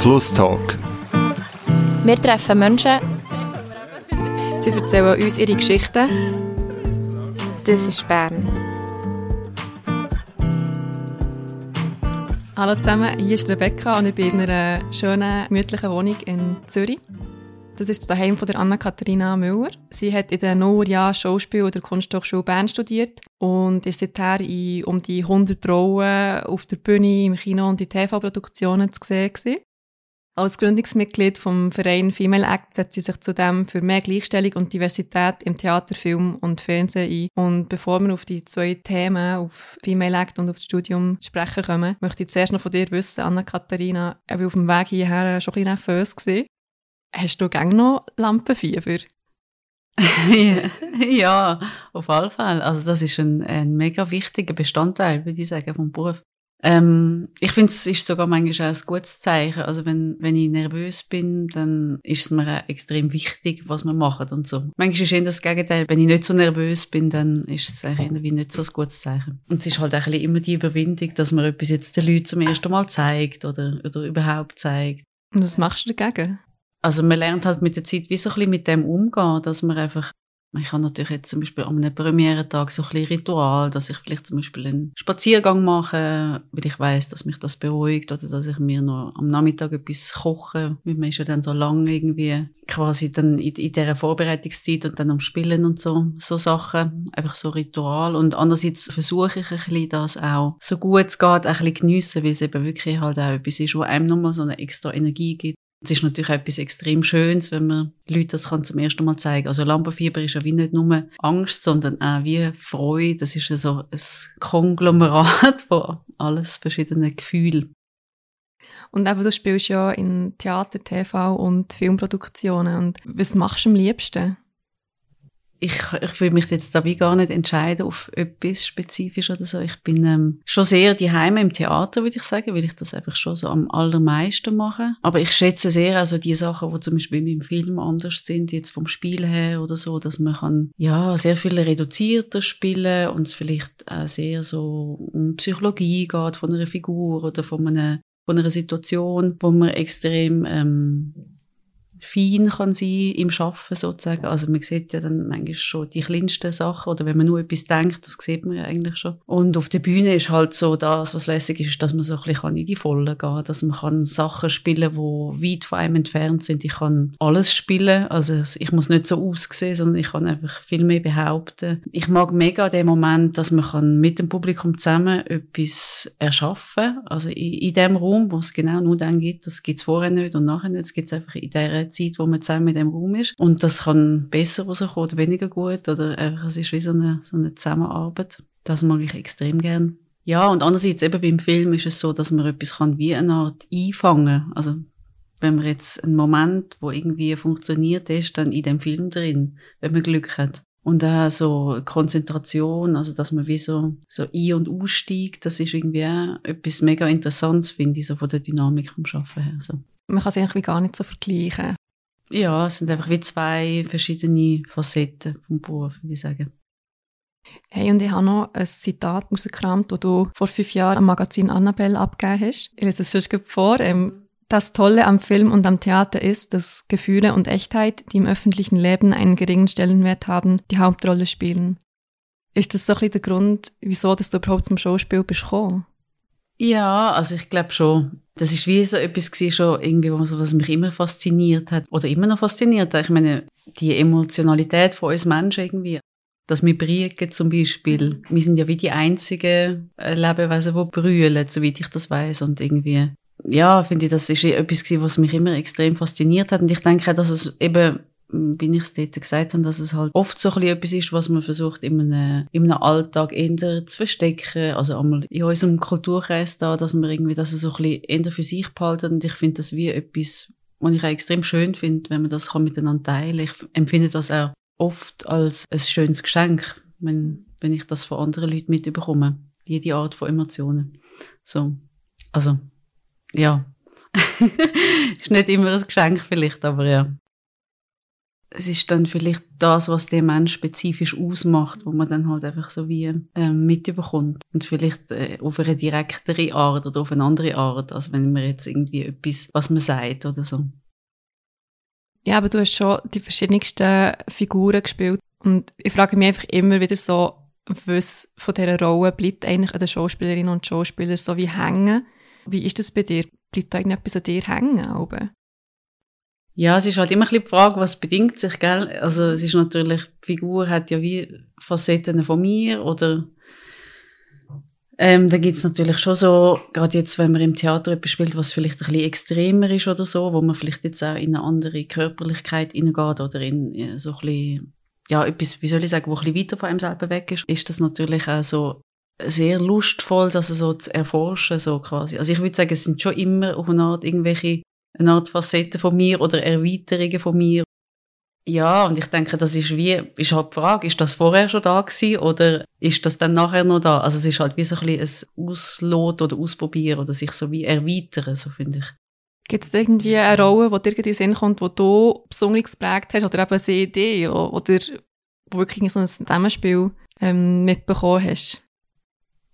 Flusstalk. Wir treffen Menschen. Sie erzählen uns ihre Geschichten. Das ist Bern. Hallo zusammen, hier ist Rebecca und ich bin in einer schönen, gemütlichen Wohnung in Zürich. Das ist das Heim von der Anna-Katharina Müller. Sie hat in den Nullerjahren Schauspiel oder Kunsthochschule Bern studiert und ist seither in um die 100 Rollen auf der Bühne, im Kino und in TV-Produktionen zu sehen. Gewesen. Als Gründungsmitglied vom Verein Female Act setzt sie sich zudem für mehr Gleichstellung und Diversität im Theater, Film und Fernsehen ein. Und bevor wir auf die zwei Themen, auf Female Act und auf das Studium zu sprechen kommen, möchte ich zuerst noch von dir wissen, Anna-Katharina, ich auf dem Weg hierher schon ein bisschen nervös war. Hast du gerne noch Lampenfieber? ja, auf alle Fälle. Also das ist ein, ein mega wichtiger Bestandteil, würde ich sagen, vom Beruf. Ähm, ich finde, es ist sogar manchmal auch ein gutes Zeichen. Also wenn, wenn ich nervös bin, dann ist es mir auch extrem wichtig, was wir machen und so. Manchmal ist eher das Gegenteil. Wenn ich nicht so nervös bin, dann ist es eigentlich wie nicht so ein gutes Zeichen. Und es ist halt eigentlich immer die Überwindung, dass man etwas jetzt den Leuten zum ersten Mal zeigt oder, oder überhaupt zeigt. Und was machst du dagegen? Also man lernt halt mit der Zeit wie so ein bisschen mit dem umgehen, dass man einfach ich habe natürlich jetzt zum Beispiel an einem Premierentag so ein bisschen Ritual, dass ich vielleicht zum Beispiel einen Spaziergang mache, weil ich weiß, dass mich das beruhigt oder dass ich mir noch am Nachmittag etwas koche. Man ist ja dann so lange irgendwie quasi dann in, in dieser Vorbereitungszeit und dann am Spielen und so, so Sachen. Einfach so Ritual. Und andererseits versuche ich ein bisschen das auch so gut es geht, ein bisschen geniessen, weil es eben wirklich halt auch etwas ist, wo einem nochmal so eine extra Energie gibt. Es ist natürlich etwas extrem Schönes, wenn man Leute das kann zum ersten Mal zeigen. Also Lampenfieber ist ja wie nicht nur Angst, sondern auch wie Freude. Das ist ja so ein Konglomerat von alles verschiedenen Gefühlen. Und eben, du spielst ja in Theater, TV und Filmproduktionen. Und was machst du am liebsten? Ich, ich will mich jetzt dabei gar nicht entscheiden auf etwas spezifisch oder so. Ich bin ähm, schon sehr die Heime im Theater, würde ich sagen, weil ich das einfach schon so am allermeisten mache. Aber ich schätze sehr also die Sachen, die zum Beispiel im Film anders sind, jetzt vom Spiel her oder so, dass man kann, ja, sehr viel reduzierter spielen und es vielleicht auch sehr so um Psychologie geht von einer Figur oder von einer, von einer Situation, wo man extrem, ähm, fein kann sein im Schaffen sozusagen. Also man sieht ja dann manchmal schon die kleinsten Sachen oder wenn man nur etwas denkt, das sieht man ja eigentlich schon. Und auf der Bühne ist halt so das, was lässig ist, dass man so ein bisschen in die Volle gehen dass man kann Sachen spielen, die weit von einem entfernt sind. Ich kann alles spielen, also ich muss nicht so aussehen, sondern ich kann einfach viel mehr behaupten. Ich mag mega den Moment, dass man kann mit dem Publikum zusammen etwas erschaffen, also in, in dem Raum, wo es genau nur dann gibt, das gibt es vorher nicht und nachher nicht, es gibt es einfach in dieser Zeit, wo man zusammen in dem Raum ist. Und das kann besser rauskommen oder weniger gut oder einfach, es ist wie so eine, so eine Zusammenarbeit. Das mag ich extrem gern. Ja, und andererseits eben beim Film ist es so, dass man etwas kann wie eine Art einfangen. Also, wenn man jetzt einen Moment, wo irgendwie funktioniert ist, dann in dem Film drin, wenn man Glück hat. Und auch so Konzentration, also dass man wie so, so ein- und aussteigt, das ist irgendwie auch etwas mega Interessantes, finde ich, so von der Dynamik vom Schaffen her. So. Man kann es eigentlich gar nicht so vergleichen. Ja, es sind einfach wie zwei verschiedene Facetten vom Beruf, würde ich sagen. Hey, und ich habe noch ein Zitat rausgekramt, das du vor fünf Jahren am Magazin Annabelle abgegeben hast. Ich lese es sonst vor. Ähm, das Tolle am Film und am Theater ist, dass Gefühle und Echtheit, die im öffentlichen Leben einen geringen Stellenwert haben, die Hauptrolle spielen. Ist das so ein bisschen der Grund, wieso dass du überhaupt zum Schauspiel bist gekommen? Ja, also ich glaube schon. Das ist wie so etwas gewesen, schon irgendwie, was mich immer fasziniert hat oder immer noch fasziniert. Ich meine, die Emotionalität von uns Menschen irgendwie. Dass wir Briegen zum Beispiel, wir sind ja wie die einzigen äh, Lebewesen, die brüllen, soweit ich das weiß und irgendwie ja, finde ich, das ist etwas gewesen, was mich immer extrem fasziniert hat und ich denke, dass es eben wie ich es dort gesagt habe, dass es halt oft so ein etwas ist, was man versucht, in einem, in einem Alltag eher zu verstecken. Also einmal in unserem Kulturkreis da, dass man irgendwie das so ein bisschen eher für sich behalten. Und ich finde das wie etwas, was ich auch extrem schön finde, wenn man das kann miteinander teilen. Ich empfinde das auch oft als ein schönes Geschenk, wenn, wenn ich das von anderen Leuten mitbekomme. Jede Art von Emotionen. So. Also, ja. ist nicht immer ein Geschenk vielleicht, aber ja. Es ist dann vielleicht das, was der Mensch spezifisch ausmacht, wo man dann halt einfach so wie ähm, mitbekommt. Und vielleicht äh, auf eine direktere Art oder auf eine andere Art, als wenn man jetzt irgendwie etwas, was man sagt oder so. Ja, aber du hast schon die verschiedensten Figuren gespielt. Und ich frage mich einfach immer wieder so, was von dieser Rolle bleibt eigentlich an den Schauspielerinnen und Schauspielern so wie hängen? Wie ist das bei dir? Bleibt da irgendetwas an dir hängen? Oben? Ja, es ist halt immer ein bisschen die Frage, was bedingt sich, gell? Also, es ist natürlich, die Figur hat ja wie Facetten von mir oder, ähm, da gibt's natürlich schon so, gerade jetzt, wenn man im Theater etwas spielt, was vielleicht ein bisschen extremer ist oder so, wo man vielleicht jetzt auch in eine andere Körperlichkeit hineingeht oder in so ein bisschen, ja, etwas, wie soll ich sagen, wo ein bisschen weiter von einem selber weg ist, ist das natürlich auch so sehr lustvoll, das so zu erforschen, so quasi. Also ich würde sagen, es sind schon immer auf eine Art irgendwelche eine Art Facette von mir oder Erweiterungen von mir. Ja, und ich denke, das ist wie, ist halt die Frage, ist das vorher schon da gewesen oder ist das dann nachher noch da? Also es ist halt wie so ein bisschen ein Ausloten oder Ausprobieren oder sich so wie erweitern, so finde ich. Gibt es irgendwie eine Rolle, die dir in den Sinn kommt, die du besonders geprägt hast oder eben eine Idee oder wo wirklich so ein Zusammenspiel ähm, mitbekommen hast?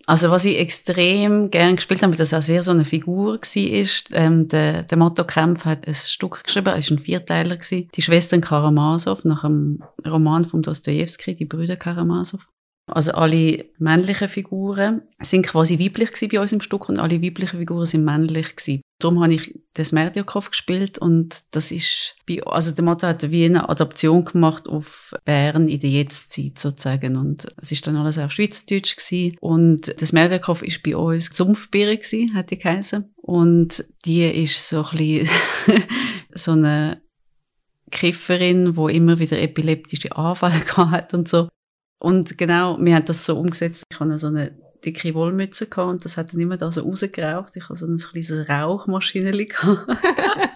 Also was ich extrem gern gespielt habe, weil das auch sehr so eine Figur war, ist, ähm, der, der Motto Kempf hat ein Stück geschrieben, es war ein Vierteiler, gewesen, die Schwestern Karamasow, nach einem Roman von Dostoevsky, die Brüder Karamasow. Also alle männlichen Figuren sind quasi weiblich gewesen bei uns im Stück und alle weiblichen Figuren sind männlich gewesen. Darum habe ich das Merdjakov gespielt und das ist, bei, also der Motto hat wie eine Adaption gemacht auf Bern in der Jetztzeit sozusagen und es ist dann alles auf Schweizerdeutsch gewesen und das Merdjakov ist bei uns Zumpfbeere gewesen, hat die geheißen und die ist so ein bisschen so eine Kifferin, wo immer wieder epileptische Anfälle hat und so und genau, wir haben das so umgesetzt. Ich hatte so eine dicke Wollmütze gehabt und das hat dann immer da so rausgeraucht. Ich hatte so ein kleines Rauchmaschinchen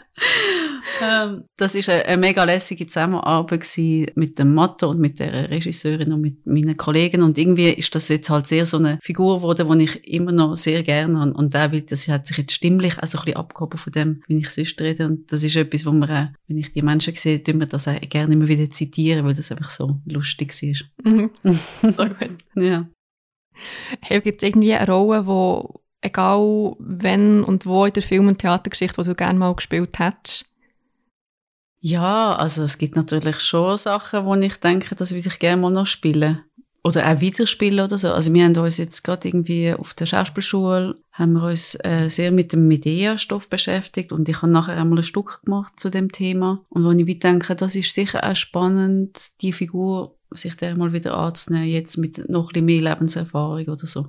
ähm, das ist eine, eine, mega lässige Zusammenarbeit mit dem Matto und mit der Regisseurin und mit meinen Kollegen und irgendwie ist das jetzt halt sehr so eine Figur geworden, die ich immer noch sehr gerne habe und der will, das hat sich jetzt stimmlich auch so ein bisschen abgehoben von dem, wie ich sonst rede und das ist etwas, wo man auch, wenn ich die Menschen sehe, tun wir das auch gerne immer wieder zitieren, weil das einfach so lustig war. Mhm. so gut. ja. Hey, gibt es irgendwie eine Rolle, wo egal wenn und wo in der Film- und Theatergeschichte, wo du gerne mal gespielt hättest, ja, also es gibt natürlich schon Sachen, wo ich denke, das würde ich gerne mal noch spielen. Oder auch wieder spielen oder so. Also wir haben uns jetzt gerade irgendwie auf der Schauspielschule, haben wir uns äh, sehr mit dem Medea-Stoff beschäftigt und ich habe nachher einmal ein Stück gemacht zu dem Thema. Und wo ich denke, das ist sicher auch spannend, die Figur sich der mal wieder anzunehmen, jetzt mit noch ein bisschen mehr Lebenserfahrung oder so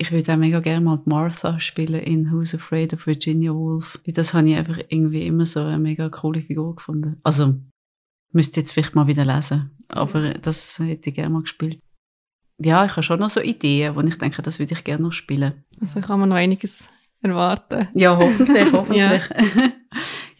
ich würde auch mega gerne mal Martha spielen in Who's Afraid of Virginia Woolf. Das habe ich einfach irgendwie immer so eine mega coole Figur gefunden. Also, müsste jetzt vielleicht mal wieder lesen. Aber das hätte ich gerne mal gespielt. Ja, ich habe schon noch so Ideen, wo ich denke, das würde ich gerne noch spielen. Also kann man noch einiges erwarten. Ja, hoffentlich, hoffentlich. ja.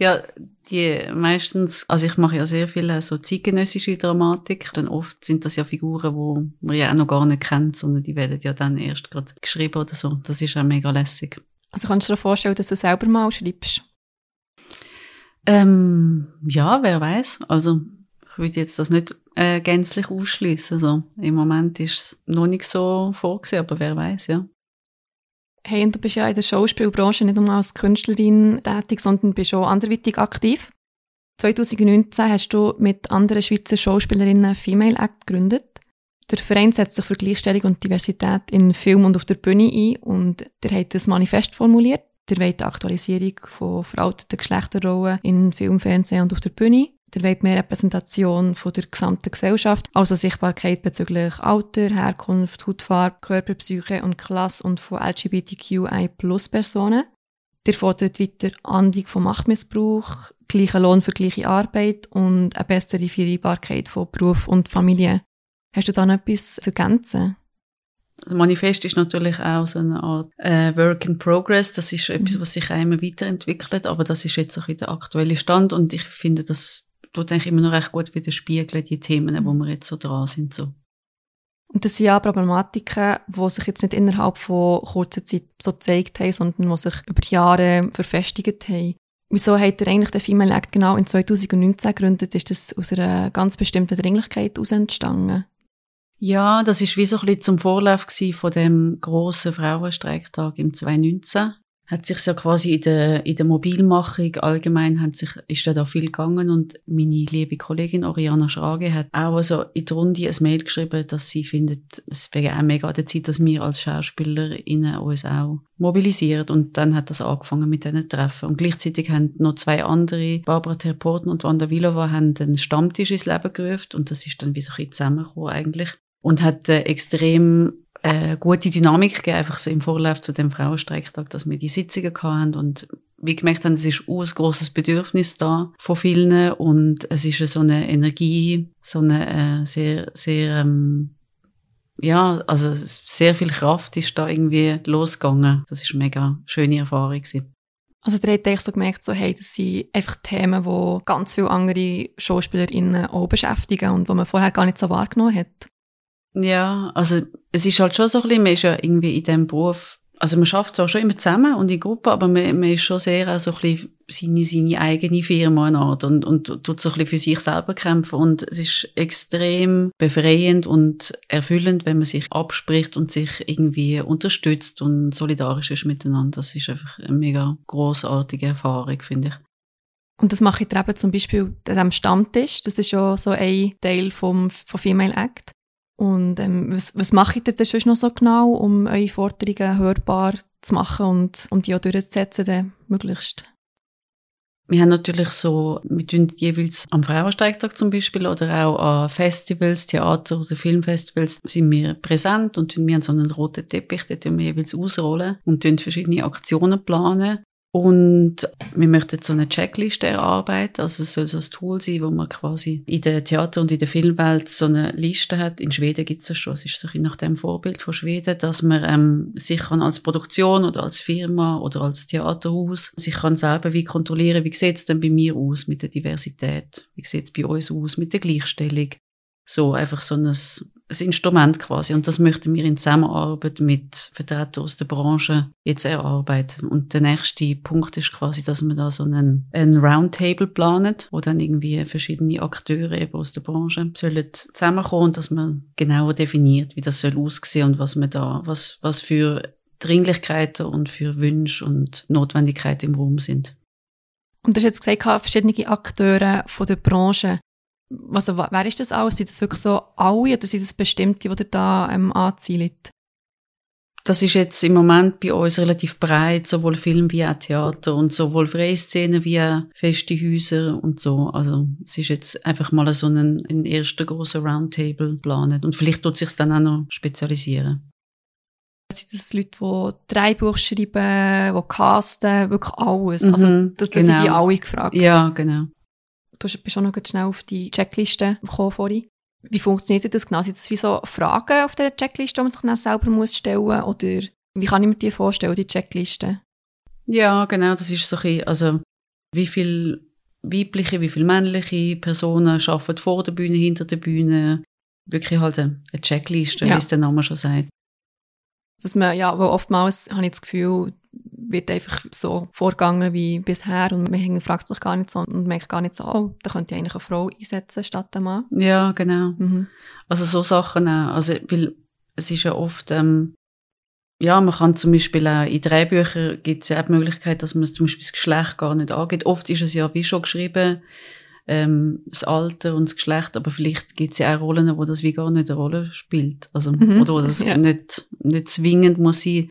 ja, die meistens, also ich mache ja sehr viel so zeitgenössische Dramatik, dann oft sind das ja Figuren, wo man ja auch noch gar nicht kennt, sondern die werden ja dann erst gerade geschrieben oder so. Das ist auch mega lässig. Also kannst du dir vorstellen, dass du selber mal schreibst? Ähm, ja, wer weiß. Also ich würde jetzt das nicht äh, gänzlich ausschließen. Also im Moment ist es noch nicht so vorgesehen, aber wer weiß, ja. Hey, und du bist ja in der Schauspielbranche nicht nur als Künstlerin tätig, sondern bist auch anderweitig aktiv. 2019 hast du mit anderen Schweizer Schauspielerinnen Female Act gegründet. Der Verein setzt sich für Gleichstellung und Diversität in Film und auf der Bühne ein und der hat das Manifest formuliert. Der will die Aktualisierung von veralteten Geschlechterrollen in Film, Fernsehen und auf der Bühne. Der will mehr Repräsentation von der gesamten Gesellschaft, also Sichtbarkeit bezüglich Alter, Herkunft, Hautfarbe, Körperpsyche und Klasse und von LGBTQI-Plus-Personen. Der fordert weiter Ahndung von Machtmissbrauch, gleichen Lohn für gleiche Arbeit und eine bessere Vereinbarkeit von Beruf und Familie. Hast du da noch etwas zu ergänzen? Das Manifest ist natürlich auch so eine Art äh, Work in Progress. Das ist etwas, was sich auch immer weiterentwickelt, aber das ist jetzt auch der aktuelle Stand und ich finde, das tut eigentlich immer noch recht gut widerspiegeln, die Themen, wo wir jetzt so dran sind. So. Und das sind ja Problematiken, die sich jetzt nicht innerhalb von kurzer Zeit so gezeigt haben, sondern die sich über Jahre verfestigt haben. Wieso hat er eigentlich den Female Act genau in 2019 gegründet? Ist das aus einer ganz bestimmten Dringlichkeit aus entstanden? Ja, das ist wie so ein bisschen zum Vorlauf von dem grossen Frauenstreiktag im 2019 hat sich ja quasi in der, in der Mobilmachung allgemein hat sich, ist da, da viel gegangen. Und meine liebe Kollegin Oriana Schrage hat auch also in die Runde ein Mail geschrieben, dass sie findet, es wäre auch mega an der Zeit, dass wir als SchauspielerInnen uns auch mobilisieren. Und dann hat das angefangen mit diesen Treffen. Und gleichzeitig haben noch zwei andere, Barbara Terporten und Wanda Vilova, haben einen Stammtisch ins Leben gerufen. Und das ist dann wie so ein bisschen zusammengekommen eigentlich. Und hat äh, extrem äh, gute Dynamik gegeben, einfach so im Vorlauf zu dem Frauenstreiktag, dass wir die Sitzungen hatten und wie gemerkt haben, es ist auch ein grosses Bedürfnis da von vielen und es ist so eine Energie, so eine äh, sehr, sehr, ähm, ja, also sehr viel Kraft ist da irgendwie losgegangen. Das ist eine mega schöne Erfahrung gewesen. Also der hat eigentlich so gemerkt, so, hey, das sind einfach Themen, die ganz viele andere SchauspielerInnen auch beschäftigen und die man vorher gar nicht so wahrgenommen hat. Ja, also es ist halt schon so ein bisschen, man ist ja irgendwie in diesem Beruf, also man schafft zwar schon immer zusammen und in Gruppen, aber man, man ist schon sehr auch so ein bisschen seine, seine eigene Firma eine Art und, und tut so ein bisschen für sich selber kämpfen und es ist extrem befreiend und erfüllend, wenn man sich abspricht und sich irgendwie unterstützt und solidarisch ist miteinander. Das ist einfach eine mega großartige Erfahrung, finde ich. Und das mache ich eben zum Beispiel an diesem Stammtisch. Das ist ja so ein Teil vom, von Female Act. Und ähm, was, was macht ihr denn sonst noch so genau, um eure Forderungen hörbar zu machen und um die auch durchzusetzen, dann möglichst? Wir haben natürlich so, wir tun jeweils am Frauenstreiktag zum Beispiel oder auch an Festivals, Theater oder Filmfestivals sind wir präsent und wir haben so einen roten Teppich, den tun wir jeweils ausrollen und tun verschiedene Aktionen planen. Und wir möchten so eine Checkliste erarbeiten. Also es soll so ein Tool sein, wo man quasi in der Theater- und in der Filmwelt so eine Liste hat. In Schweden gibt es das schon. Es ist so ein nach dem Vorbild von Schweden, dass man ähm, sich kann als Produktion oder als Firma oder als Theaterhaus sich kann selber wie kontrollieren, wie sieht es denn bei mir aus mit der Diversität? Wie sieht es bei uns aus mit der Gleichstellung? So einfach so ein ein Instrument quasi. Und das möchten wir in Zusammenarbeit mit Vertretern aus der Branche jetzt erarbeiten. Und der nächste Punkt ist quasi, dass wir da so einen, einen Roundtable planen, wo dann irgendwie verschiedene Akteure eben aus der Branche sollen zusammenkommen und dass man genauer definiert, wie das soll aussehen und was man da, was, was für Dringlichkeiten und für Wünsche und Notwendigkeiten im Raum sind. Und du hast jetzt gesagt, verschiedene Akteure von der Branche also, wer ist das alles? Sind das wirklich so alle oder sind das bestimmte, die da ähm, anzielt? Das ist jetzt im Moment bei uns relativ breit, sowohl Film wie auch Theater und sowohl freie Szenen wie auch feste Häuser und so. Also es ist jetzt einfach mal so ein, ein erster großer Roundtable geplant und vielleicht tut sich dann auch noch spezialisieren. Sind das Leute, die drei Bücher schreiben, die casten, wirklich alles? Also, mhm, also das, das genau. sind wie alle gefragt. Ja, genau. Du bist auch noch schnell auf die Checkliste gekommen vorhin. Wie funktioniert das genau? Sind das wie so Fragen auf der Checkliste, die man sich dann selber muss stellen muss? Oder wie kann ich mir die vorstellen, die Checkliste? Ja, genau, das ist so ein bisschen, also wie viele weibliche, wie viele männliche Personen arbeiten vor der Bühne, hinter der Bühne. Wirklich halt eine Checkliste, ja. wie es der Name schon sagt. Dass man, ja, weil oftmals habe ich das Gefühl, wird einfach so vorgegangen wie bisher und man fragt sich gar nicht so und merkt gar nicht so, oh, da könnte ich eigentlich eine Frau einsetzen statt einem Mann. Ja, genau. Mhm. Also so Sachen auch. Also, weil es ist ja oft, ähm, ja, man kann zum Beispiel auch in Drehbüchern gibt es ja auch die Möglichkeit, dass man zum Beispiel das Geschlecht gar nicht angeht. Oft ist es ja wie schon geschrieben, ähm, das Alter und das Geschlecht, aber vielleicht gibt es ja auch Rollen, wo das wie gar nicht eine Rolle spielt. Also, mhm. oder wo das ja. nicht, nicht zwingend muss sein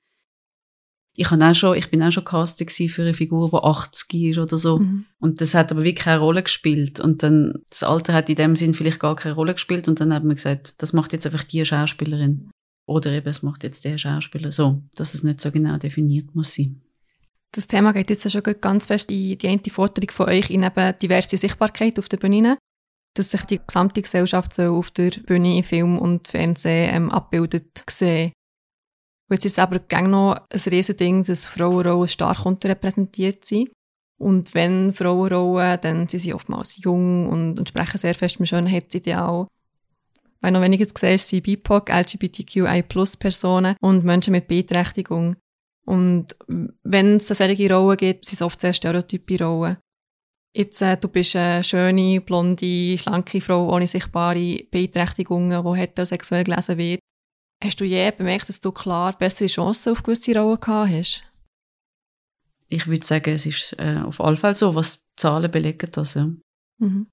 ich, auch schon, ich bin auch schon castet für eine Figur, die 80 ist oder so. Mhm. Und das hat aber wirklich keine Rolle gespielt. Und dann, das Alter hat in dem Sinn vielleicht gar keine Rolle gespielt. Und dann hat man gesagt, das macht jetzt einfach die Schauspielerin. Oder eben, es macht jetzt der Schauspieler so, dass es nicht so genau definiert muss sein. Das Thema geht jetzt schon ganz fest in die eine Forderung von euch in eben diverse Sichtbarkeit auf der Bühne dass sich die gesamte Gesellschaft so auf der Bühne, Film und Fernsehen ähm, abbildet sehen. Jetzt ist es aber gang noch ein Riesending, dass Frauenrollen stark unterrepräsentiert sind. Und wenn Frauenrollen, dann sind sie oftmals jung und, und sprechen sehr fest mit Schönheitsideal. Weil noch weniger gesehen sind BIPOC, LGBTQI-Plus-Personen und Menschen mit Beeinträchtigung. Und wenn es solche Rollen gibt, sind es oft sehr stereotype Rollen. Jetzt, äh, du bist eine schöne, blonde, schlanke Frau ohne sichtbare Beeinträchtigungen, die heterosexuell gelesen wird. Hast du je bemerkt, dass du klar bessere Chancen auf gewisse Rollen gehabt hast? Ich würde sagen, es ist äh, auf alle Fälle so, was die Zahlen belegen das. Ja. Mhm.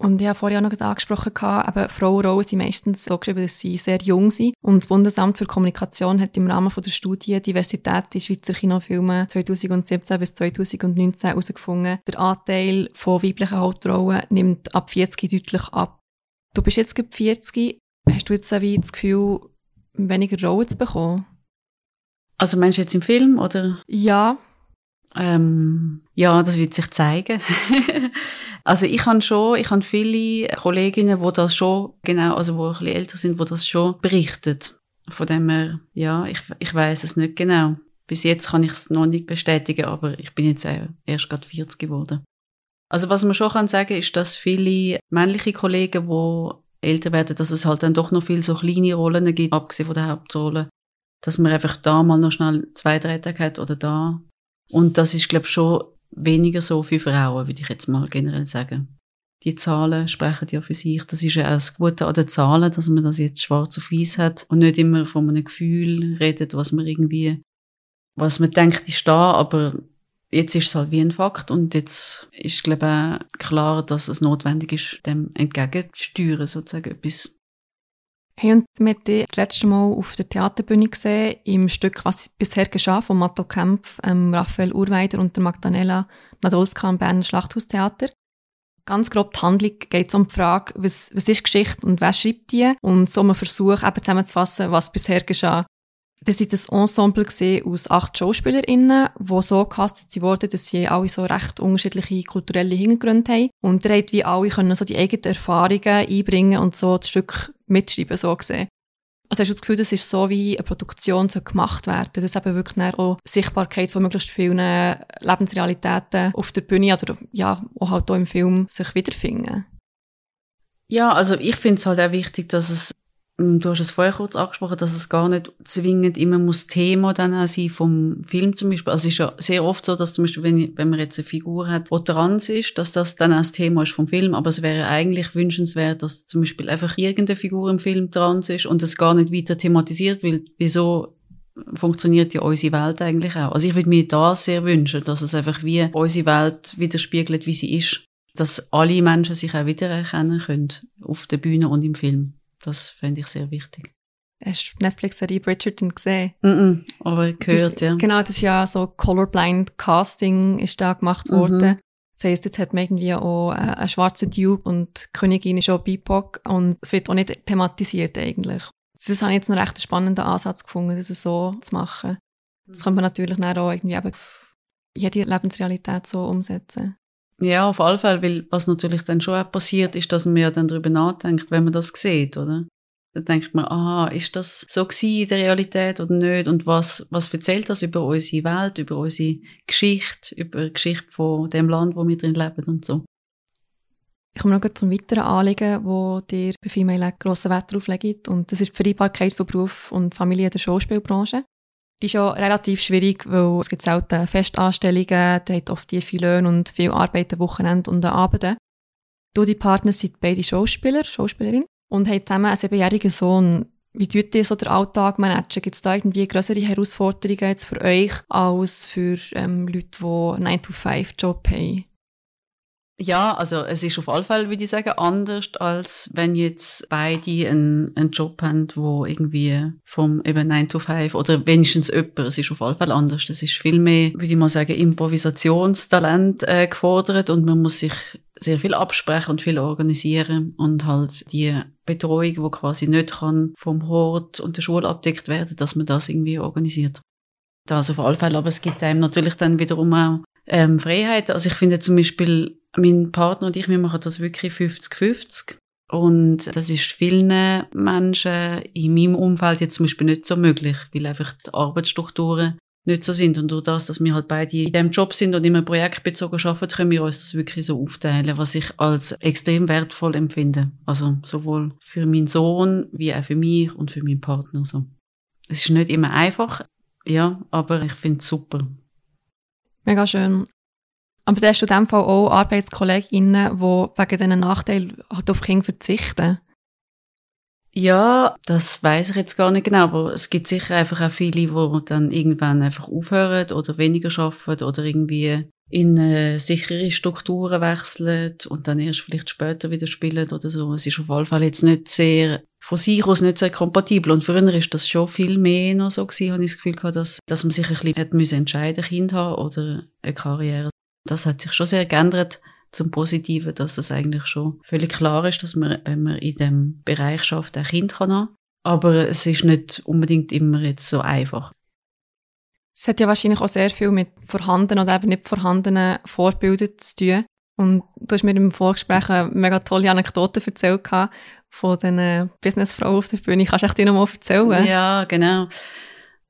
Und ich habe vorher auch noch angesprochen, eben Frauenrollen sind meistens so geschrieben, dass sie sehr jung sind. Und das Bundesamt für Kommunikation hat im Rahmen von der Studie Diversität in Schweizer Kinofilmen 2017 bis 2019 herausgefunden, der Anteil von weiblichen Hauptrollen nimmt ab 40 deutlich ab. Du bist jetzt 40, hast du jetzt wie das Gefühl, weniger Rollen zu bekommen? Also meinst du jetzt im Film, oder? Ja, ähm, ja, das wird sich zeigen. also ich habe schon, ich habe viele Kolleginnen, wo das schon genau, also wo ein bisschen älter sind, wo das schon berichtet. Von dem her, ja, ich, ich weiß es nicht genau. Bis jetzt kann ich es noch nicht bestätigen, aber ich bin jetzt erst gerade 40 geworden. Also was man schon kann sagen, ist, dass viele männliche Kollegen, wo älter werden, dass es halt dann doch noch viel so kleine Rollen gibt, abgesehen von der Hauptrolle, dass man einfach da mal noch schnell zwei, drei Tage hat oder da und das ist, glaube ich, schon weniger so für Frauen, würde ich jetzt mal generell sagen. Die Zahlen sprechen ja für sich. Das ist ja auch das Gute an den Zahlen, dass man das jetzt schwarz auf weiß hat und nicht immer von einem Gefühl redet, was man irgendwie, was man denkt, ist da, aber jetzt ist es halt wie ein Fakt und jetzt ist, glaube ich, klar, dass es notwendig ist, dem entgegenzusteuern, sozusagen etwas Hey, und wir haben dich das letzte Mal auf der Theaterbühne gesehen, im Stück «Was bisher geschah» von Matto Kempf, ähm, Raphael Urweider und der Magdalena Nadolska am Berner Schlachthaustheater. Ganz grob die Handlung geht es um die Frage, was, was ist Geschichte und wer schreibt die? Und so ein Versuch, eben zusammenzufassen, was bisher geschah. Das war ein Ensemble aus acht SchauspielerInnen, die so gecastet wurden, dass sie alle so recht unterschiedliche kulturelle Hintergründe haben. Und ihr wie alle können so die eigenen Erfahrungen einbringen und so das Stück mitschreiben, so gesehen. Also hast du das Gefühl, das ist so, wie eine Produktion so gemacht werden, dass eben wirklich auch Sichtbarkeit von möglichst vielen Lebensrealitäten auf der Bühne oder ja, auch halt auch im Film sich wiederfinden? Ja, also ich finde es halt auch wichtig, dass es du hast es vorher kurz angesprochen, dass es gar nicht zwingend immer muss Thema dann auch sein vom Film zum Beispiel. Also es ist ja sehr oft so, dass zum Beispiel, wenn, wenn man jetzt eine Figur hat, die trans ist, dass das dann auch das Thema ist vom Film. Aber es wäre eigentlich wünschenswert, dass zum Beispiel einfach irgendeine Figur im Film trans ist und es gar nicht weiter thematisiert, weil wieso funktioniert ja unsere Welt eigentlich auch. Also ich würde mir da sehr wünschen, dass es einfach wie unsere Welt widerspiegelt, wie sie ist. Dass alle Menschen sich auch wiedererkennen können auf der Bühne und im Film. Das fände ich sehr wichtig. Hast du die Netflix-Serie Bridgerton gesehen? Mm -mm, aber gehört, das, ja. Genau, das ist ja so Colorblind Casting ist da gemacht worden. Mhm. Das heisst, jetzt hat man irgendwie auch äh, einen schwarzen Duke und die Königin ist auch BIPOC und es wird auch nicht thematisiert eigentlich. Das habe ich jetzt noch recht einen spannenden Ansatz gefunden, das so zu machen. Das kann man natürlich dann auch irgendwie eben jede Lebensrealität so umsetzen. Ja, auf alle Fälle, weil was natürlich dann schon auch passiert, ist, dass man ja dann darüber nachdenkt, wenn man das sieht, oder? Dann denkt man, aha, ist das so gewesen in der Realität oder nicht? Und was, was erzählt das über unsere Welt, über unsere Geschichte, über die Geschichte von dem Land, wo wir drin leben und so? Ich komme noch zum weiteren Anliegen, wo dir bei Female grossen Wert drauf legt. Und das ist die Vereinbarkeit von Beruf und Familie in der Schauspielbranche. Die ist ja relativ schwierig, weil es gibt selten Festanstellungen, der hat oft tiefe Löhne und viel Arbeit am Wochenende und am Abend. Du, die Partner sind beide Schauspieler, Schauspielerin und haben zusammen einen siebenjährigen Sohn. Wie tut ihr so den Alltag managen? Gibt es da irgendwie größere Herausforderungen jetzt für euch als für ähm, Leute, die einen 9-to-5-Job haben? Ja, also es ist auf alle Fälle, würde ich sagen, anders, als wenn jetzt beide einen, einen Job haben, wo irgendwie vom eben 9 to 5 oder wenigstens jemand, es ist auf alle Fälle anders. Das ist viel mehr, würde ich mal sagen, Improvisationstalent äh, gefordert und man muss sich sehr viel absprechen und viel organisieren und halt die Betreuung, die quasi nicht kann vom Hort und der Schule abdeckt werden, dass man das irgendwie organisiert. Das auf alle Fälle, aber es gibt einem natürlich dann wiederum auch ähm, Freiheit. Also ich finde zum Beispiel, mein Partner und ich, wir machen das wirklich 50-50. Und das ist vielen Menschen in meinem Umfeld jetzt zum Beispiel nicht so möglich, weil einfach die Arbeitsstrukturen nicht so sind. Und durch das, dass wir halt beide in dem Job sind und immer projektbezogen arbeiten, können wir uns das wirklich so aufteilen, was ich als extrem wertvoll empfinde. Also sowohl für meinen Sohn wie auch für mich und für meinen Partner. So. Es ist nicht immer einfach, ja, aber ich finde es super. Mega schön. Aber da hast du in dem Fall auch ArbeitskollegInnen, die wegen diesen Nachteilen halt auf Kinder verzichten. Ja, das weiß ich jetzt gar nicht genau, aber es gibt sicher einfach auch viele, die dann irgendwann einfach aufhören oder weniger arbeiten oder irgendwie in äh, sichere Strukturen wechseln und dann erst vielleicht später wieder spielen oder so. Es ist auf jeden Fall jetzt nicht sehr, von sich aus nicht sehr kompatibel. Und früher ist das schon viel mehr noch so gewesen, habe ich das Gefühl gehabt, dass, dass man sich ein bisschen entscheiden, Kind haben oder eine Karriere. Das hat sich schon sehr geändert zum Positiven, dass es eigentlich schon völlig klar ist, dass man, wenn man in dem Bereich schafft, ein Kind kann haben. Aber es ist nicht unbedingt immer jetzt so einfach. Es hat ja wahrscheinlich auch sehr viel mit vorhandenen oder eben nicht vorhandenen Vorbildern zu tun. Und du hast mir im Vorgespräch eine mega tolle Anekdote erzählt von den Businessfrauen auf der Bühne. Kannst du dir noch mal erzählen? Ja, genau.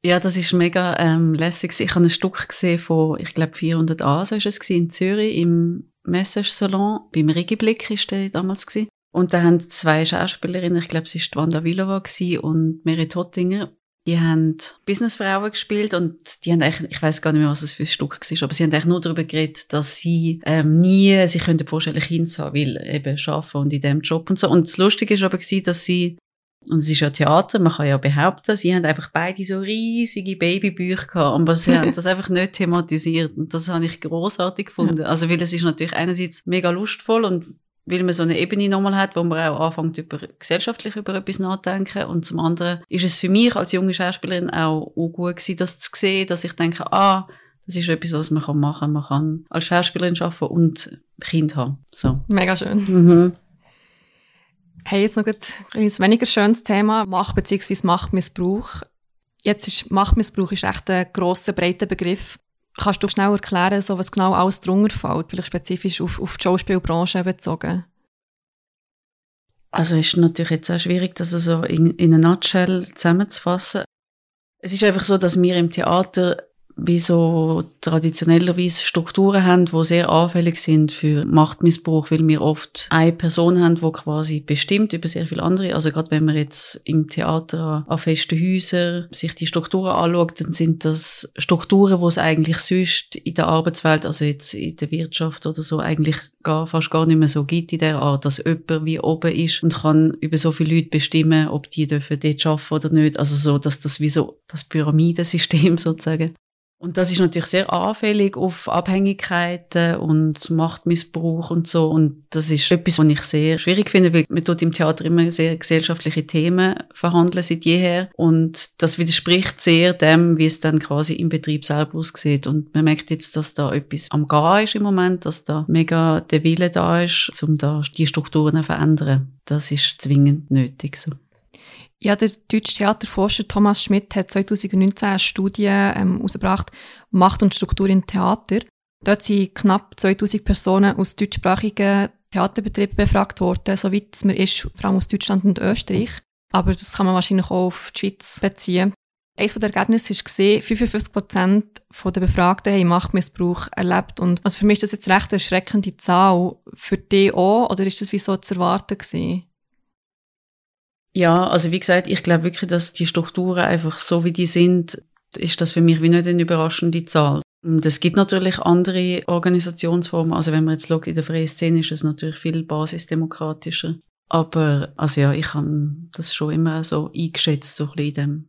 Ja, das ist mega ähm, lässig. Ich habe ein Stück gesehen von, ich glaube, 400 A, so ist es in Zürich im Message-Salon. Beim Regiblick ist der damals gewesen. Und da haben zwei Schauspielerinnen, ich glaube, es ist Wanda Vilova und Merit Hottinger, die haben Businessfrauen gespielt und die haben eigentlich, ich weiß gar nicht mehr, was es für ein Stück war, aber sie haben eigentlich nur darüber geredet, dass sie ähm, nie sich können vorstellen Kind zu haben, weil eben arbeiten und in dem Job und so. Und das Lustige ist aber gewesen, dass sie und es ist ja Theater, man kann ja behaupten, sie haben einfach beide so riesige Babybücher gehabt, aber sie haben das einfach nicht thematisiert. Und das habe ich großartig gefunden. Ja. Also, weil es ist natürlich einerseits mega lustvoll und weil man so eine Ebene nochmal hat, wo man auch anfängt, über, gesellschaftlich über etwas nachzudenken. Und zum anderen ist es für mich als junge Schauspielerin auch, auch gut gewesen, das zu sehen, dass ich denke, ah, das ist etwas, was man machen kann. Man kann als Schauspielerin arbeiten und Kind haben. So. Mega schön. Mhm. Hey, jetzt noch ein weniger schönes Thema, Macht bzw. Machtmissbrauch. Jetzt ist Machtmissbrauch ist echt ein grosser, breiter Begriff. Kannst du schnell erklären, so was genau alles drunter fällt, vielleicht spezifisch auf, auf die Schauspielbranche bezogen? Also ist natürlich jetzt auch schwierig, das so in, in einer Nutshell zusammenzufassen. Es ist einfach so, dass wir im Theater wie so traditionellerweise Strukturen haben, die sehr anfällig sind für Machtmissbrauch, weil wir oft eine Person haben, die quasi bestimmt über sehr viele andere. Also gerade wenn man jetzt im Theater an festen Häusern sich die Strukturen anschaut, dann sind das Strukturen, die es eigentlich sonst in der Arbeitswelt, also jetzt in der Wirtschaft oder so, eigentlich gar, fast gar nicht mehr so gibt in der Art, dass jemand wie oben ist und kann über so viele Leute bestimmen, ob die dürfen dort arbeiten oder nicht. Also so, dass das wie so das Pyramidensystem sozusagen und das ist natürlich sehr anfällig auf Abhängigkeiten und Machtmissbrauch und so. Und das ist etwas, was ich sehr schwierig finde, weil man tut im Theater immer sehr gesellschaftliche Themen verhandeln seit jeher. Und das widerspricht sehr dem, wie es dann quasi im Betrieb selber aussieht. Und man merkt jetzt, dass da etwas am Gehen ist im Moment, dass da mega der Wille da ist, um da die Strukturen zu verändern. Das ist zwingend nötig. So. Ja, der deutsche Theaterforscher Thomas Schmidt hat 2019 eine Studie ähm, herausgebracht, Macht und Struktur im Theater. Dort sind knapp 2000 Personen aus deutschsprachigen Theaterbetrieben befragt worden, soweit es mir ist, vor allem aus Deutschland und Österreich. Aber das kann man wahrscheinlich auch auf die Schweiz beziehen. Eines der Ergebnisse war gesehen, 55 Prozent der Befragten haben Machtmissbrauch erlebt. Und also für mich ist das jetzt recht eine erschreckende Zahl. Für die auch? Oder ist das wie so zu erwarten gewesen? Ja, also wie gesagt, ich glaube wirklich, dass die Strukturen einfach so wie die sind, ist das für mich wie nicht eine überraschende Zahl. Und es gibt natürlich andere Organisationsformen. Also wenn man jetzt schaut, in der freien Szene ist es natürlich viel basisdemokratischer. Aber also ja, ich habe das schon immer so eingeschätzt, so ein bisschen in dem.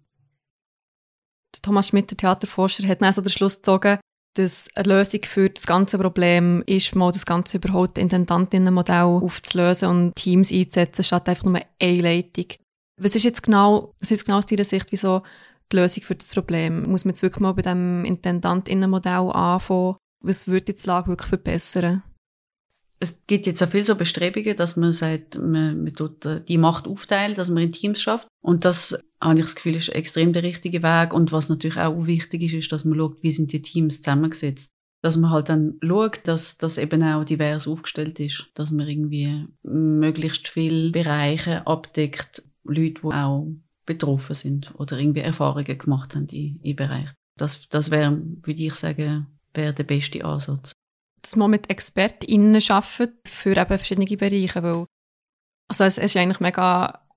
Thomas Schmidt, der Theaterforscher, hat dann also den Schluss gezogen, dass eine Lösung für das ganze Problem ist, mal das ganze überhaupt Intendantinnenmodell aufzulösen und Teams einzusetzen, statt einfach nur eine Leitung. Was ist jetzt genau, was ist genau aus deiner Sicht, wieso die Lösung für das Problem? Muss man jetzt wirklich mal bei dem Intendantinnenmodell anfangen? Was würde jetzt die Lage wirklich verbessern? Es gibt jetzt auch viel so Bestrebungen, dass man sagt, man, man tut äh, die Macht aufteilen, dass man in Teams schafft. Und das habe ich das Gefühl, ist extrem der richtige Weg. Und was natürlich auch wichtig ist, ist, dass man schaut, wie sind die Teams zusammengesetzt. Dass man halt dann schaut, dass das eben auch divers aufgestellt ist. Dass man irgendwie möglichst viele Bereiche abdeckt, Leute, die auch betroffen sind oder irgendwie Erfahrungen gemacht haben in, in Bereich. Das, das wäre, würde ich sagen, wäre der beste Ansatz dass man mit ExpertInnen arbeitet für eben verschiedene Bereiche, weil also es ist eigentlich mega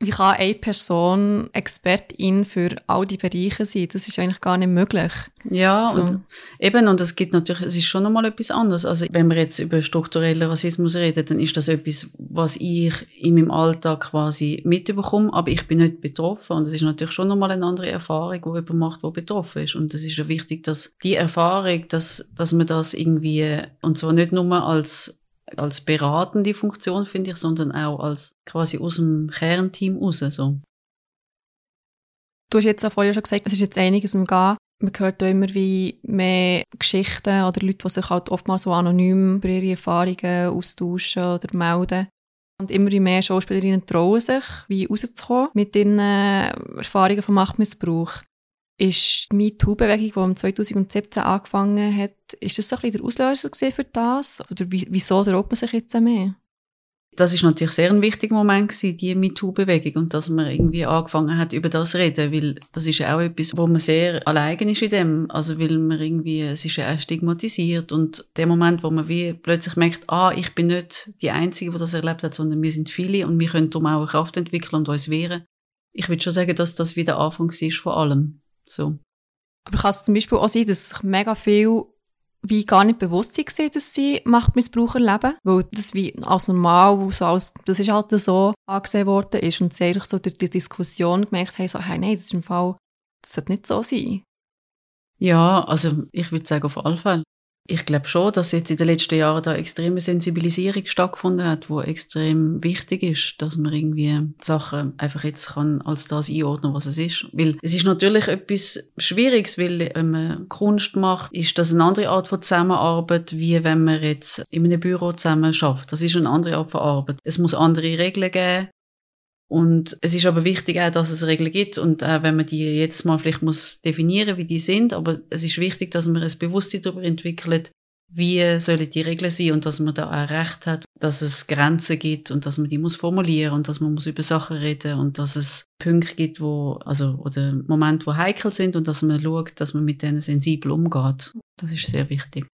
wie kann eine Person Expertin für all die Bereiche sein? Das ist eigentlich gar nicht möglich. Ja, so. und eben, und es gibt natürlich, es ist schon nochmal etwas anderes. Also, wenn wir jetzt über strukturellen Rassismus reden, dann ist das etwas, was ich in meinem Alltag quasi mitbekomme, aber ich bin nicht betroffen. Und es ist natürlich schon nochmal eine andere Erfahrung, die jemand macht, der betroffen ist. Und es ist ja wichtig, dass die Erfahrung, dass, dass man das irgendwie, und zwar nicht nur als als beratende Funktion, finde ich, sondern auch als quasi aus dem Kernteam raus. So. Du hast jetzt auch vorher schon gesagt, es ist jetzt einiges im Gehen. Man hört auch immer wie mehr Geschichten oder Leute, die sich halt oftmals so anonym über ihre Erfahrungen austauschen oder melden. Und immer mehr Schauspielerinnen trauen sich, wie rauszukommen mit ihren Erfahrungen vom Machtmissbrauch ist die MeToo-Bewegung, die 2017 angefangen hat, ist das so ein bisschen der Auslöser für das? Oder wieso traut man sich jetzt mehr? Das ist natürlich sehr ein wichtiger Moment gewesen, die MeToo-Bewegung und dass man irgendwie angefangen hat, über das zu reden, weil das ist ja auch etwas, wo man sehr allein ist in dem, also weil man irgendwie, es ist ja auch stigmatisiert und der Moment, wo man wie plötzlich merkt, ah, ich bin nicht die Einzige, die das erlebt hat, sondern wir sind viele und wir können darum auch Kraft entwickeln und uns wehren. Ich würde schon sagen, dass das wieder Anfang ist von allem. So. Aber kann es zum Beispiel auch sein, dass sich mega viel wie gar nicht bewusst waren, dass sie Machtmissbrauch erleben, weil das wie als normal, so als, das ist halt so angesehen worden ist und sie so durch die Diskussion gemerkt haben, so, hey, nein, das ist im Fall, das sollte nicht so sein. Ja, also ich würde sagen auf alle Fälle. Ich glaube schon, dass jetzt in den letzten Jahren da extreme Sensibilisierung stattgefunden hat, wo extrem wichtig ist, dass man irgendwie Sachen einfach jetzt kann als das einordnen, was es ist. Weil es ist natürlich etwas Schwieriges, weil wenn man Kunst macht, ist das eine andere Art von Zusammenarbeit, wie wenn man jetzt in einem Büro zusammen schafft. Das ist eine andere Art von Arbeit. Es muss andere Regeln geben. Und es ist aber wichtig auch, dass es Regeln gibt und auch wenn man die jedes Mal vielleicht muss definieren, wie die sind, aber es ist wichtig, dass man ein Bewusstsein darüber entwickelt, wie sollen die Regeln sein und dass man da auch Recht hat, dass es Grenzen gibt und dass man die muss formulieren und dass man muss über Sachen reden und dass es Punkte gibt, wo also oder Momente, wo heikel sind und dass man schaut, dass man mit denen sensibel umgeht. Das ist sehr wichtig.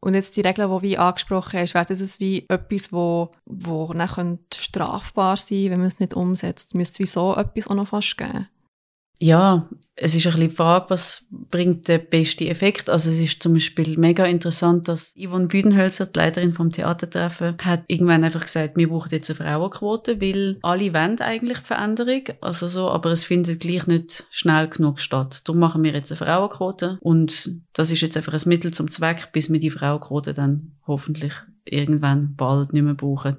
Und jetzt die Regeln, die wie angesprochen hast, wäre das wie etwas, wo, wo dann strafbar sein wenn man es nicht umsetzt? Müsste es so etwas auch noch fast geben? Ja, es ist ein bisschen die Frage, was bringt der beste Effekt. Also es ist zum Beispiel mega interessant, dass Yvonne Büdenhölzer, die Leiterin vom Theatertreffen, hat irgendwann einfach gesagt, wir brauchen jetzt eine Frauenquote, weil alle wollen eigentlich die Veränderung, also so, aber es findet gleich nicht schnell genug statt. Darum machen wir jetzt eine Frauenquote und das ist jetzt einfach ein Mittel zum Zweck, bis wir die Frauenquote dann hoffentlich irgendwann bald nicht mehr brauchen.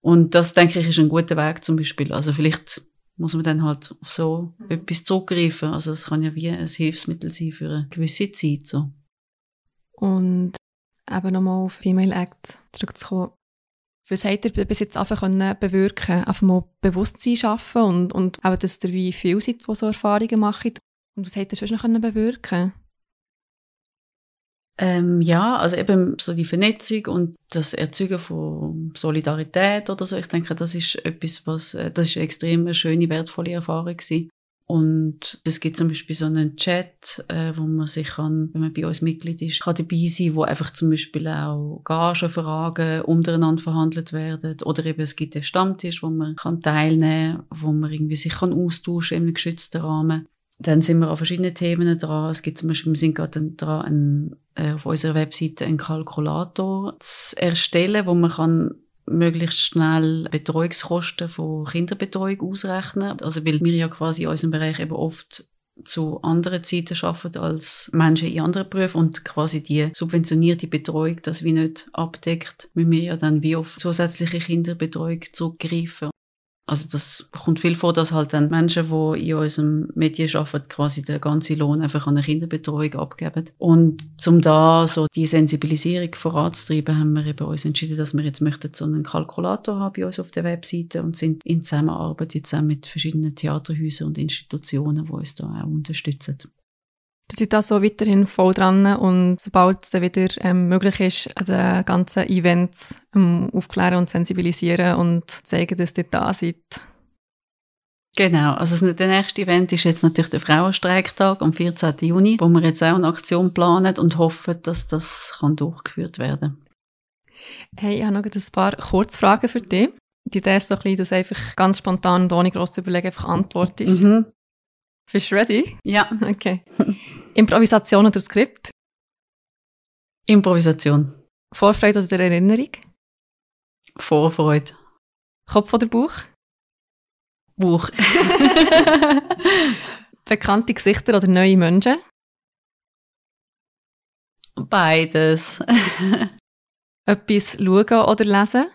Und das, denke ich, ist ein guter Weg zum Beispiel. Also vielleicht muss man dann halt auf so mhm. etwas zurückgreifen. Also es kann ja wie ein Hilfsmittel sein für eine gewisse Zeit. So. Und eben nochmal auf Female Act zurückzukommen. Was habt ihr bis jetzt einfach können bewirken Einfach mal Bewusstsein schaffen und, und eben, dass ihr wie viel seid, die so Erfahrungen macht. Und was habt ihr sonst noch können bewirken ähm, ja, also eben so die Vernetzung und das Erzeugen von Solidarität oder so. Ich denke, das ist etwas, was, äh, das ist eine extrem schöne, wertvolle Erfahrung gewesen. Und es gibt zum Beispiel so einen Chat, äh, wo man sich kann, wenn man bei uns Mitglied ist, kann dabei sein, wo einfach zum Beispiel auch Gagenfragen untereinander verhandelt werden. Oder eben es gibt einen Stammtisch, wo man kann teilnehmen kann, wo man irgendwie sich kann austauschen in einem geschützten Rahmen. Dann sind wir an verschiedenen Themen dran. Es gibt zum Beispiel, wir sind gerade dran, ein, äh, auf unserer Webseite einen Kalkulator zu erstellen, wo man kann möglichst schnell Betreuungskosten von Kinderbetreuung ausrechnen. Also weil wir ja quasi in unserem Bereich eben oft zu anderen Zeiten arbeiten als Menschen in anderen Berufen und quasi die subventionierte Betreuung das wie nicht abdeckt, müssen wir ja dann wie auf zusätzliche Kinderbetreuung zurückgreifen. Also das kommt viel vor, dass halt dann Menschen, die in unserem Medien arbeiten, quasi den ganzen Lohn einfach an eine Kinderbetreuung abgeben. Und um da so die Sensibilisierung voranzutreiben, haben wir eben uns entschieden, dass wir jetzt möchten so einen Kalkulator haben bei uns auf der Webseite und sind in Zusammenarbeit jetzt auch mit verschiedenen Theaterhäusern und Institutionen, die uns da auch unterstützen. Ihr seid da so weiterhin voll dran und sobald es dann wieder ähm, möglich ist, an den ganzen Events ähm, aufklären und sensibilisieren und zeigen, dass ihr da seid. Genau, also der nächste Event ist jetzt natürlich der Frauenstreiktag am 14. Juni, wo wir jetzt auch eine Aktion planen und hoffen, dass das kann durchgeführt werden Hey, ich habe noch ein paar Kurzfragen für dich. Die ist so ein bisschen, dass einfach ganz spontan und ohne gross zu überlegen einfach Antwort ist. Mhm. Bist du ready? Ja, Okay. Improvisation oder Skript? Improvisation. Vorfreude oder Erinnerung? Vorfreude. Kopf oder Bauch? Buch. Bekannte Gesichter oder neue Menschen? Beides. Etwas schauen oder lesen?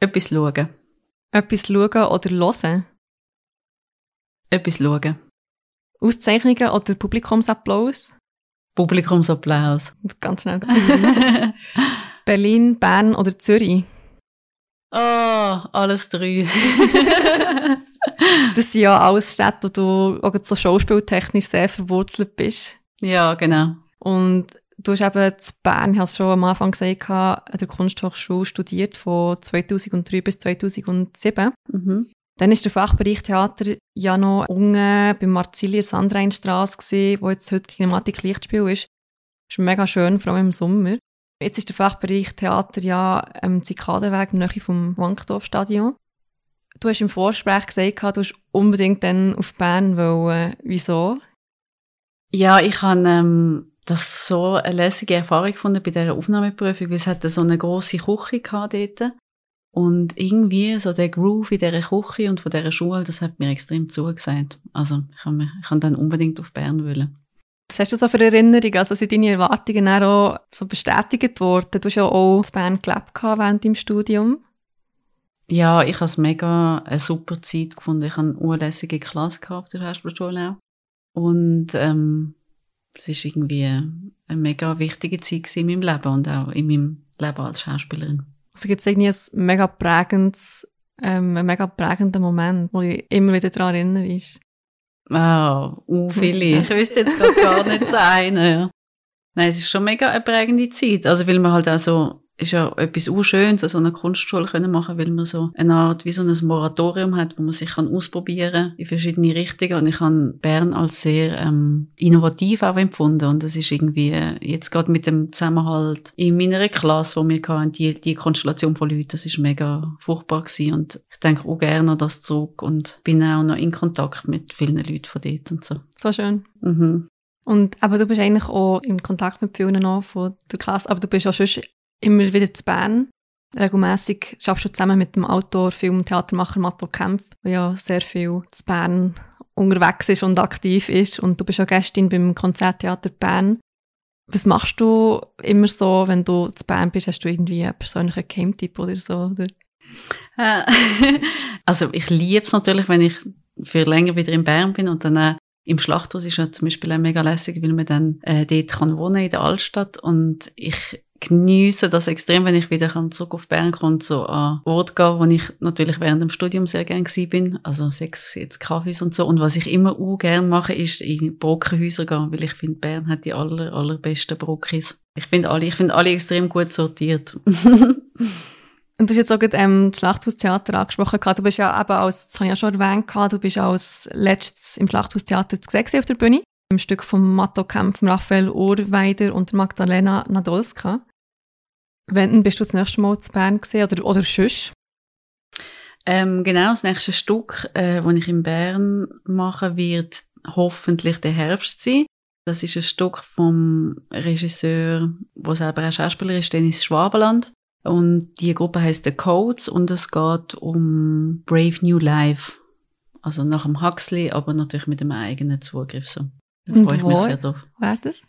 Etwas schauen. Etwas schauen oder hören? Etwas schauen. Auszeichnungen oder Publikumsapplaus? Publikumsapplaus. Ganz schnell. Berlin, Bern oder Zürich? Ah, alles drei. Das sind ja alles Städte, wo du auch so schauspieltechnisch sehr verwurzelt bist. ja, genau. Und du hast eben zu Bern, ich habe es schon am Anfang gesagt, an der Kunsthochschule studiert, von 2003 bis 2007. Mhm. Dann ist der Fachbereich Theater ja noch unten bei Marzilier Sandreinstrasse gewesen, wo jetzt heute Kinematik Lichtspiel ist. Ist mega schön, vor allem im Sommer. Jetzt ist der Fachbereich Theater ja am Zikadenweg im Nähe vom Wankdorf-Stadion. Du hast im Vorgespräch gesagt, du hast unbedingt dann auf Bern wollen. Wieso? Ja, ich habe ähm, das so eine lässige Erfahrung gefunden bei dieser Aufnahmeprüfung, weil es hatte so eine grosse Küche gehabt dort. Und irgendwie so der Groove in dieser Küche und von dieser Schule, das hat mir extrem zugesagt. Also ich habe, mich- ich habe dann unbedingt auf Bern wollen. Was hast du so für Erinnerungen? Also sind deine Erwartungen auch so bestätigt worden? Du hast ja auch in Bern gelebt während deinem Studium. Ja, ich habe es mega eine super Zeit gefunden. Ich habe eine urlässige Klasse gehabt auf der auch. Und ähm, es ist irgendwie eine mega wichtige Zeit in meinem Leben und auch in meinem Leben als Schauspielerin. Also gibt es irgendwie ein mega prägendes, ähm, einen mega prägenden Moment, wo ich immer wieder daran erinnere. ist. Ah, uh, viele. Ich wüsste jetzt gerade gar nicht so einen. Nein, es ist schon mega eine prägende Zeit. Also, weil man halt auch so, ist ja etwas urschönes, an so einer Kunstschule können machen, weil man so eine Art, wie so ein Moratorium hat, wo man sich kann ausprobieren in verschiedene Richtungen. Und ich habe Bern als sehr ähm, innovativ auch empfunden. Und das ist irgendwie, äh, jetzt gerade mit dem Zusammenhalt in meiner Klasse, wo wir hatten, die, die Konstellation von Leuten, das ist mega furchtbar gewesen. Und ich denke auch gerne an das zurück und bin auch noch in Kontakt mit vielen Leuten von dort und so. So schön. Mhm. Und aber du bist eigentlich auch in Kontakt mit vielen noch von der Klasse, aber du bist auch sonst immer wieder zu Bern. Regelmässig schaffst du zusammen mit dem Autor, Film- und Theatermacher Matto Kempf, der ja sehr viel zu Bern unterwegs ist und aktiv ist. Und du bist auch Gästin beim Konzerttheater Bern. Was machst du immer so, wenn du zu Bern bist? Hast du irgendwie einen persönlichen Game-Tipp oder so? Oder? Äh, also ich liebe es natürlich, wenn ich für länger wieder in Bern bin und dann äh, im Schlachthaus ist ja zum Beispiel auch mega lässig, weil man dann äh, dort kann wohnen in der Altstadt und ich genieße das extrem, wenn ich wieder zurück auf Bern komme und so an Ort gehen, wo ich natürlich während dem Studium sehr gern gewesen bin, also sechs jetzt Kaffees und so und was ich immer auch gern mache, ist in Brockenhäuser gehen, weil ich finde, Bern hat die aller, allerbesten Brockis. Ich finde alle, ich finde alle extrem gut sortiert. Und du hast jetzt auch gerade, ähm, das Schlachthaustheater angesprochen. gehabt. Du bist ja eben als, das habe ich ja schon erwähnt, gehabt, du bist als letztes im Schlachthaustheater zu sehen auf der Bühne. Im Stück von Matto Kempf, Raphael Urweider und Magdalena Nadolska. Wann bist du das nächste Mal zu Bern gesehen oder, oder sonst? Ähm, genau, das nächste Stück, äh, das ich in Bern mache, wird hoffentlich der Herbst sein. Das ist ein Stück vom Regisseur, der selber auch Schauspieler ist, Dennis Schwabeland. Und die Gruppe heißt The Codes und es geht um Brave New Life. Also nach dem Huxley, aber natürlich mit einem eigenen Zugriff. So. Da freue ich mich sehr drauf. Wer ist das?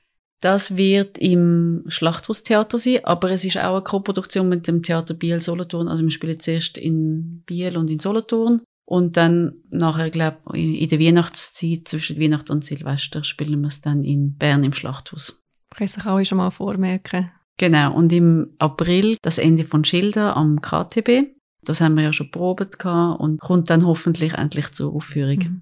Das wird im Schlachthaustheater sein, aber es ist auch eine Koproduktion mit dem Theater Biel Solothurn. Also wir spielen zuerst in Biel und in Solothurn und dann nachher, glaube ich, in der Weihnachtszeit zwischen Weihnachten und Silvester spielen wir es dann in Bern im Schlachthaus. Kann sich alle schon mal vormerken. Genau, und im April das Ende von Schilder am KTB. Das haben wir ja schon probiert gehabt und kommt dann hoffentlich endlich zur Aufführung. Mhm.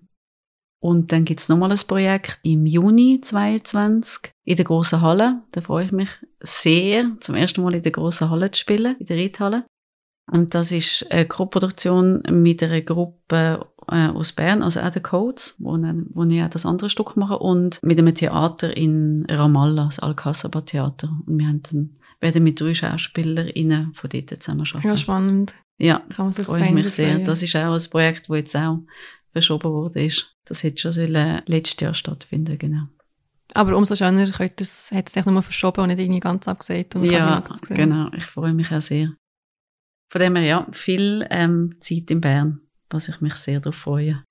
Und dann gibt's nochmal ein Projekt im Juni 22 in der großen Halle. Da freue ich mich sehr, zum ersten Mal in der großen Halle zu spielen, in der Reithalle. Und das ist eine Co-Produktion mit einer Gruppe äh, aus Bern, also auch der Codes, wo, wo ich auch das andere Stück mache, und mit einem Theater in Ramallah, das Al-Kassaba Theater. Und wir haben dann, werden mit drei SchauspielerInnen von dort zusammen arbeiten. Ja, spannend. Ja, Kann man sich freue ich mich sehr. Das ist auch ein Projekt, das jetzt auch verschoben wurde. Ist. Das hätte schon sollen letztes Jahr stattfinden genau. Aber umso schöner hat es sich nochmal verschoben und nicht irgendwie ganz abgesagt. Und Ja, genau. Ich freue mich auch sehr. Von dem her, ja, viel ähm, Zeit in Bern, was ich mich sehr darauf freue.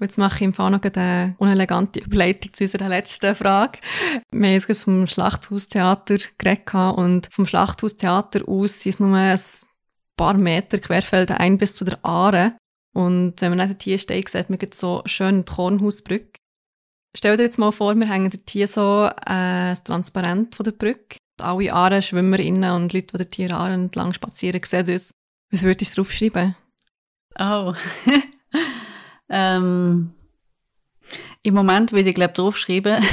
Jetzt mache ich im Fall noch eine unelegante Überleitung zu unserer letzten Frage. Wir haben jetzt vom Schlachthaustheater geredet und vom Schlachthaustheater aus sind es nur ein paar Meter Querfelder ein bis zu der Aare. Und wenn man nicht hier steht, sieht man so schön die Kornhausbrücke. Stell dir jetzt mal vor, wir hängen dort hier so äh, ein Transparent von der Brücke. Alle Aare, SchwimmerInnen und Leute, die dort hier Aare entlang spazieren, sehen das. Was würdest du draufschreiben? Oh. ähm, Im Moment würde ich, glaube ich, draufschreiben,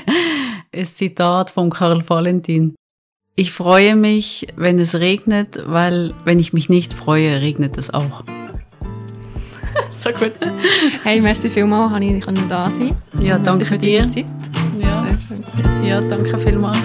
ein Zitat von Karl Valentin. Ich freue mich, wenn es regnet, weil wenn ich mich nicht freue, regnet es auch. So gut. Hey, merci vielmals, dass ich da sein. Ja, danke dir. Zeit. Ja, Sehr schön. ja danke vielmals.